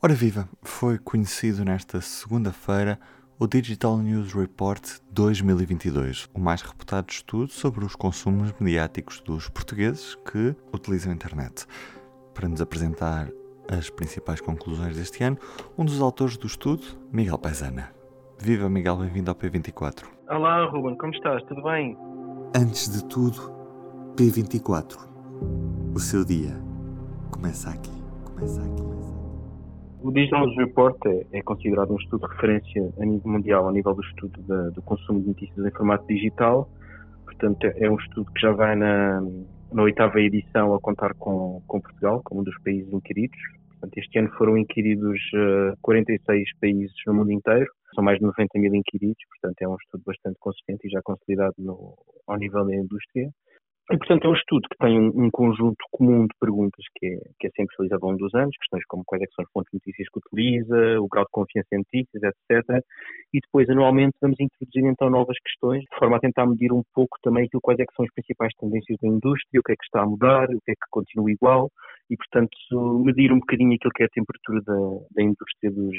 Ora viva, foi conhecido nesta segunda-feira o Digital News Report 2022, o mais reputado estudo sobre os consumos mediáticos dos portugueses que utilizam a internet. Para nos apresentar as principais conclusões deste ano, um dos autores do estudo, Miguel Paisana. Viva Miguel, bem-vindo ao P24. Olá Ruben, como estás? Tudo bem? Antes de tudo, P24. O seu dia começa aqui, começa aqui. O Digital Report é, é, considerado um estudo de referência a nível mundial, a nível do estudo do consumo de notícias em formato digital. Portanto, é, um estudo que já vai na, na oitava edição a contar com, com, Portugal, como um dos países inquiridos. Portanto, este ano foram inquiridos uh, 46 países no mundo inteiro, são mais de 90 mil inquiridos, portanto é um estudo bastante consistente e já consolidado no, ao nível da indústria. E, portanto, é um estudo que tem um, um, conjunto comum de perguntas que é, que é sempre realizado ao longo dos anos, questões como quais é são as fontes de notícias que utiliza, o grau de confiança em notícias, etc. E depois, anualmente, vamos introduzir então novas questões, de forma a tentar medir um pouco também aquilo quais é são as principais tendências da indústria, o que é que está a mudar, o que é que continua igual, e, portanto, medir um bocadinho aquilo que é a temperatura da, da indústria dos,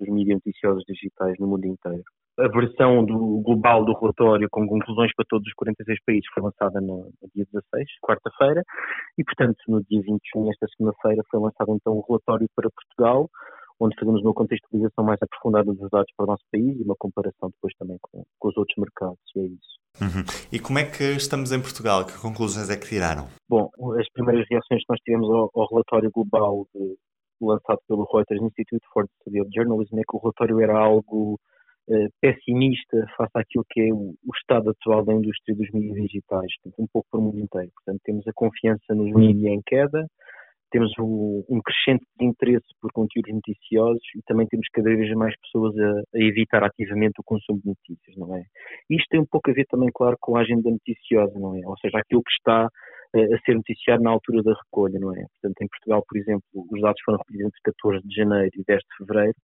dos mídias noticiosos digitais no mundo inteiro a versão do global do relatório com conclusões para todos os 46 países foi lançada no, no dia 16, quarta-feira, e portanto no dia 21, esta segunda-feira, foi lançado então o relatório para Portugal, onde fazemos uma contextualização mais aprofundada dos dados para o nosso país e uma comparação depois também com, com os outros mercados, e é isso. Uhum. E como é que estamos em Portugal? Que conclusões é que tiraram? Bom, as primeiras reações que nós tivemos ao, ao relatório global de, lançado pelo Reuters Institute for the Study of Journalism é que o relatório era algo eh, pessimista face àquilo que é o, o, estado atual da indústria dos mídias digitais, um pouco para o mundo inteiro. Portanto, temos a confiança nos mídias em queda, temos o, um crescente interesse por conteúdos noticiosos e também temos cada vez mais pessoas a, a, evitar ativamente o consumo de notícias, não é? Isto tem um pouco a ver também, claro, com a agenda noticiosa, não é? Ou seja, aquilo que está eh, a ser noticiado na altura da recolha, não é? Portanto, em Portugal, por exemplo, os dados foram recolhidos entre 14 de janeiro e 10 de fevereiro,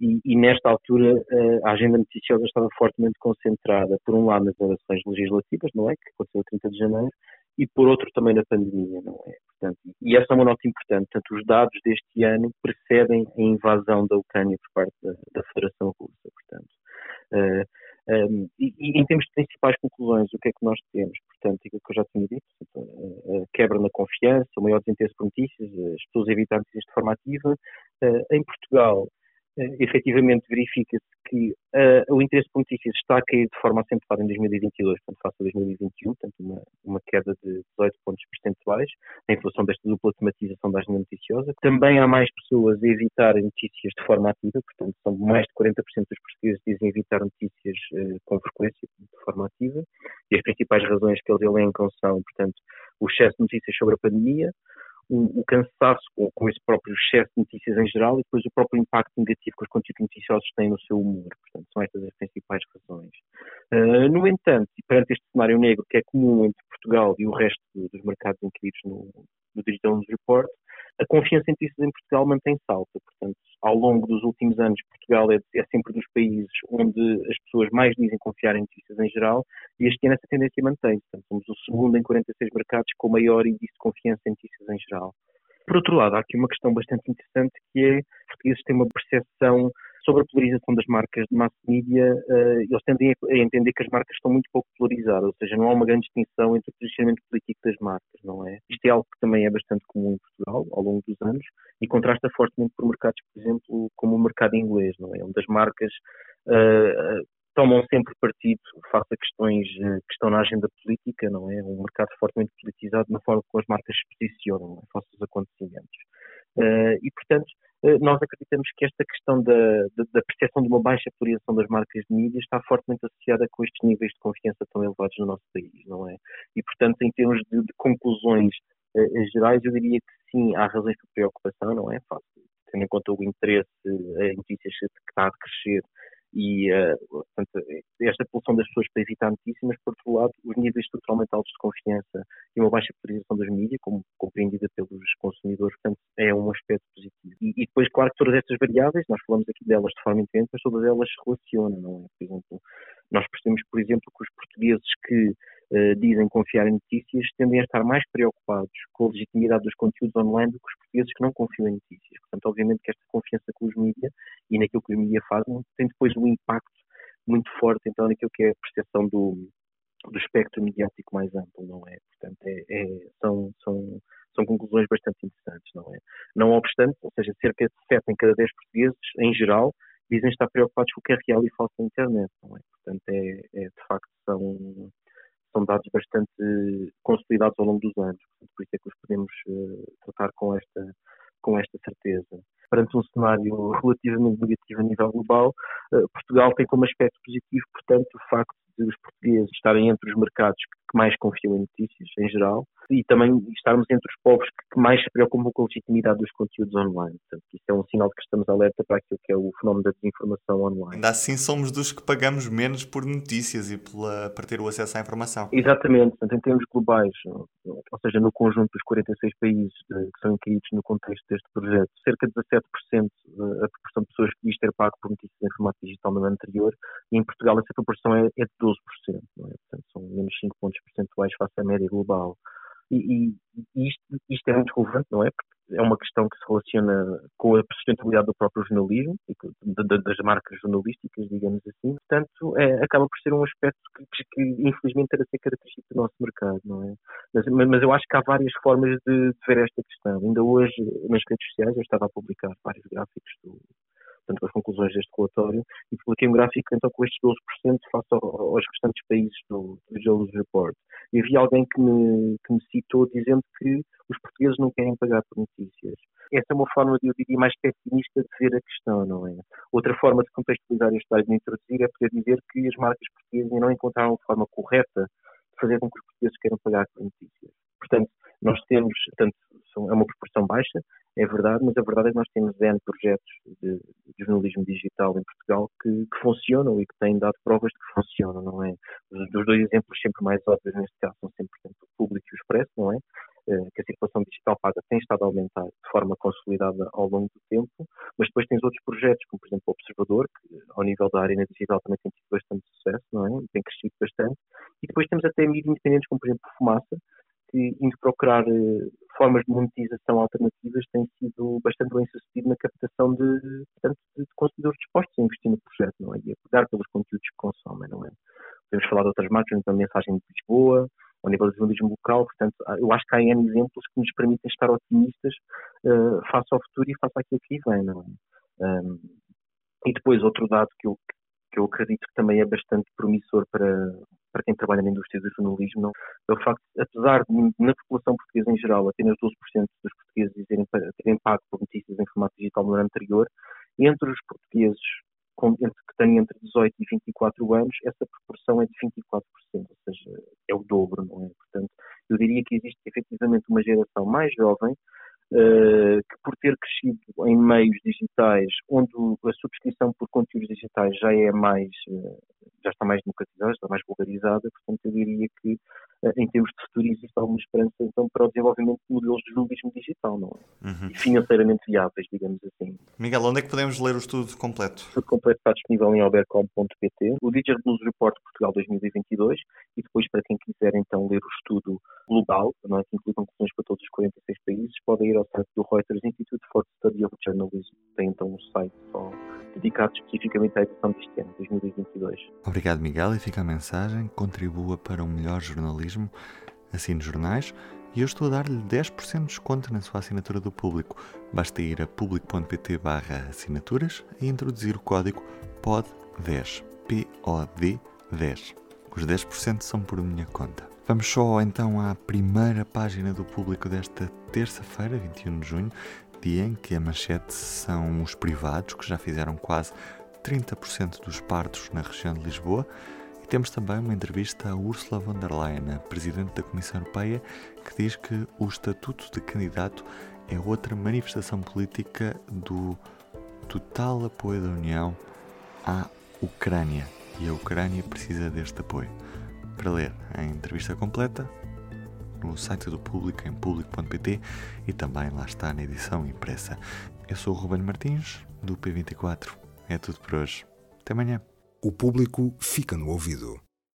e, e, nesta altura eh, a agenda noticiosa estava fortemente concentrada, por um lado, nas eleições legislativas, não é? Que aconteceu a 30 de janeiro, e por outro também na pandemia, não é? Portanto, e esta é uma nota importante. Portanto, os dados deste ano precedem a invasão da Ucrânia por parte da, da Federação Russa, portanto. Uh, eh, um, ehm, e, e, em termos de principais conclusões, o que é que nós temos? Portanto, aquilo que eu já tinha dito, a quebra na confiança, o maior desinteresse por notícias, as pessoas evitam notícias de forma ativa. Uh, em Portugal, efetivamente verifica-se que uh, o interesse por notícias está a cair de forma acentuada em 2022, portanto, face a 2021, portanto, uma, uma queda de 18 pontos percentuais, em função desta dupla tematização da agenda noticiosa. Também há mais pessoas a evitar notícias de forma ativa, portanto, são mais de 40% dos portugueses dizem evitar notícias uh, com frequência, de forma ativa, e as principais razões que eles elencam são, portanto, o excesso de notícias sobre a pandemia, o, o cansaço com, com, esse próprio excesso de notícias em geral e depois o próprio impacto negativo que os conteúdos noticiosos têm no seu humor. Portanto, são estas as principais razões. Uh, no entanto, e perante este cenário negro que é comum entre Portugal e o resto dos mercados incluídos no, no Digital News Report, a confiança em notícias em Portugal mantém-se alta. Portanto, ao longo dos últimos anos, Portugal é, é, sempre dos países onde as pessoas mais dizem confiar em notícias em geral, e este ano essa tendência mantém-se. Somos o segundo em 46 mercados com maior índice de confiança em notícias em geral. Por outro lado, há aqui uma questão bastante interessante que é os portugueses têm uma percepção sobre a polarização das marcas de mass media, uh, eles tendem a entender que as marcas estão muito pouco polarizadas, ou seja, não há uma grande distinção entre o posicionamento político das marcas, não é? Isto é algo que também é bastante comum em Portugal ao longo dos anos e contrasta fortemente por mercados, por exemplo, como o mercado inglês, não é? Onde as marcas uh, tomam sempre partido face a questões que estão na agenda política, não é? Um mercado fortemente politizado na forma como as marcas se posicionam é? face aos acontecimentos. Uh, e, portanto, nós acreditamos que esta questão da, da, percepção de uma baixa polarização das marcas de mídia está fortemente associada com estes níveis de confiança tão elevados no nosso país, não é? E, portanto, em termos de, de conclusões uh, gerais, eu diria que sim, há razões de preocupação, não é? Fácil, tendo em conta o interesse em notícias que está a crescer e uh, portanto, esta pulsão das pessoas para evitar notícias, mas por outro lado os níveis totalmente altos de confiança e uma baixa polarização das mídias, como compreendida pelos consumidores, portanto é um aspecto depois, claro que todas estas variáveis, nós falamos aqui delas de forma independente, mas todas elas se relacionam, não é? Por exemplo, nós percebemos, por exemplo, que os portugueses que uh, dizem confiar em notícias tendem a estar mais preocupados com a legitimidade dos conteúdos online do que os portugueses que não confiam em notícias. Portanto, obviamente que esta confiança com os mídias e naquilo que os mídias fazem tem depois um impacto muito forte então naquilo que é a percepção do, do espectro mediático mais amplo, não é? Portanto, é, é, são, são, são conclusões bastante interessantes, não é? Não obstante, ou seja, cerca de 7 em cada 10 portugueses, em geral, dizem estar preocupados com o que é real e falso na internet, não é? Portanto, é, é de facto, são, são dados bastante consolidados ao longo dos anos, por isso é que os podemos uh, tratar com esta, com esta certeza. Perante um cenário relativamente negativo a nível global, uh, Portugal tem como aspecto positivo, portanto, o facto de os portugueses estarem entre os mercados que mais confiam em notícias, em geral, e também estarmos entre os povos que mais se preocupam com a legitimidade dos conteúdos online. Portanto, isso é um sinal de que estamos alerta para aquilo que é o fenómeno da desinformação online. Ainda assim, somos dos que pagamos menos por notícias e pela, para ter o acesso à informação. Exatamente. Portanto, em termos globais, ou seja, no conjunto dos 46 países que são incluídos no contexto deste projeto, cerca de 17% eh, a proporção de pessoas que diz ter pago por notícias em formato digital no ano anterior, e em Portugal essa proporção é, é de 12%. Não é? Portanto, são menos 5 pontos percentuais face à média global. E, e, isto, isto, é muito relevante, não é? Porque é uma questão que se relaciona com a sustentabilidade do próprio jornalismo das marcas jornalísticas, digamos assim. Portanto, é, acaba por ser um aspecto que, que, infelizmente era ser característico do nosso mercado, não é? Mas, mas eu acho que há várias formas de, de ver esta questão. Ainda hoje, nas redes sociais, eu estava a publicar vários gráficos do, portanto, as conclusões deste relatório, e publiquei um gráfico então com estes 12% face aos restantes países do, do Jones Report. E havia alguém que me, que me citou dizendo que os portugueses não querem pagar por notícias. Essa é uma forma, eu diria, mais pessimista de ver a questão, não é? Outra forma de contextualizar este dado de introduzir é poder dizer que as marcas portuguesas ainda não encontraram a forma correta de fazer com que os portugueses queiram pagar por notícias. Portanto, nós temos, portanto, é uma proporção baixa, é verdade, mas a verdade é que nós temos N projetos de, de jornalismo digital em Portugal que, que, funcionam e que têm dado provas de que funcionam, não é? Os, os dois exemplos sempre mais óbvios neste caso são sempre, portanto, o público e o expresso, não é? Eh, que a circulação digital paga tem estado a aumentar de forma consolidada ao longo do tempo, mas depois tens outros projetos, como por exemplo o Observador, que ao nível da arena digital também tem tido bastante sucesso, não é? Tem crescido bastante. E depois temos até mídias independentes, como por exemplo Fumaça, que, indo procurar uh, formas de monetização alternativas, tem sido bastante bem sucedido na captação de, portanto, de consumidores dispostos a investir no projeto, não é? E a pegar pelos conteúdos que consomem, não é? Podemos falar de outras marcas, a mensagem de Lisboa, ao nível do jornalismo local, portanto, eu acho que há N exemplos que nos permitem estar otimistas uh, face ao futuro e face àquilo que vem, não é? Um, e depois outro dado que eu, que eu acredito que também é bastante promissor para, para quem trabalha na indústria do jornalismo, não, é o facto, apesar de na população portuguesa em geral apenas 12% dos portugueses dizerem, terem pago por notícias em formato digital no ano anterior, entre os portugueses com, entre, que têm entre 18 e 24 anos, essa proporção é de 24%, ou seja, é o dobro, não é? Portanto, eu diria que existe efetivamente uma geração mais jovem uh, que por ter crescido em meios digitais, onde a subscrição por conteúdos digitais já é mais, uh, já está mais democratizada, está mais vulgarizada, portanto eu diria que uh, em termos de futuro existe alguma esperança então para o desenvolvimento de modelos de jornalismo digital, não é? Uhum. E financeiramente viáveis, digamos assim. Miguel, onde é que podemos ler o estudo completo? O estudo completo está disponível em albercom.pt, o Digital News Report Portugal 2022 e depois para quem quiser então ler o estudo global, não é, que inclui conclusões para todos os 46 países, podem ir ao site do Reuters Institute for Study of Journalism. Tem então um site dedicado especificamente à edição deste ano, 2022. Obrigado, Miguel, e fica a mensagem. Contribua para um melhor jornalismo, assine jornais. E eu estou a dar-lhe 10% de desconto na sua assinatura do público. Basta ir a público.pt assinaturas e introduzir o código POD10. P-O-D 10. Os 10% são por minha conta. Vamos só então à primeira página do público desta terça-feira, 21 de junho, dia em que a manchete são os privados, que já fizeram quase 30% dos partos na região de Lisboa. E temos também uma entrevista a Ursula von der Leyen, a Presidente da Comissão Europeia, que diz que o Estatuto de Candidato é outra manifestação política do total apoio da União à Ucrânia. E a Ucrânia precisa deste apoio para ler a entrevista completa no site do Público em público.pt e também lá está na edição impressa. Eu sou o Ruben Martins, do P24. É tudo por hoje. Até amanhã. O público fica no ouvido.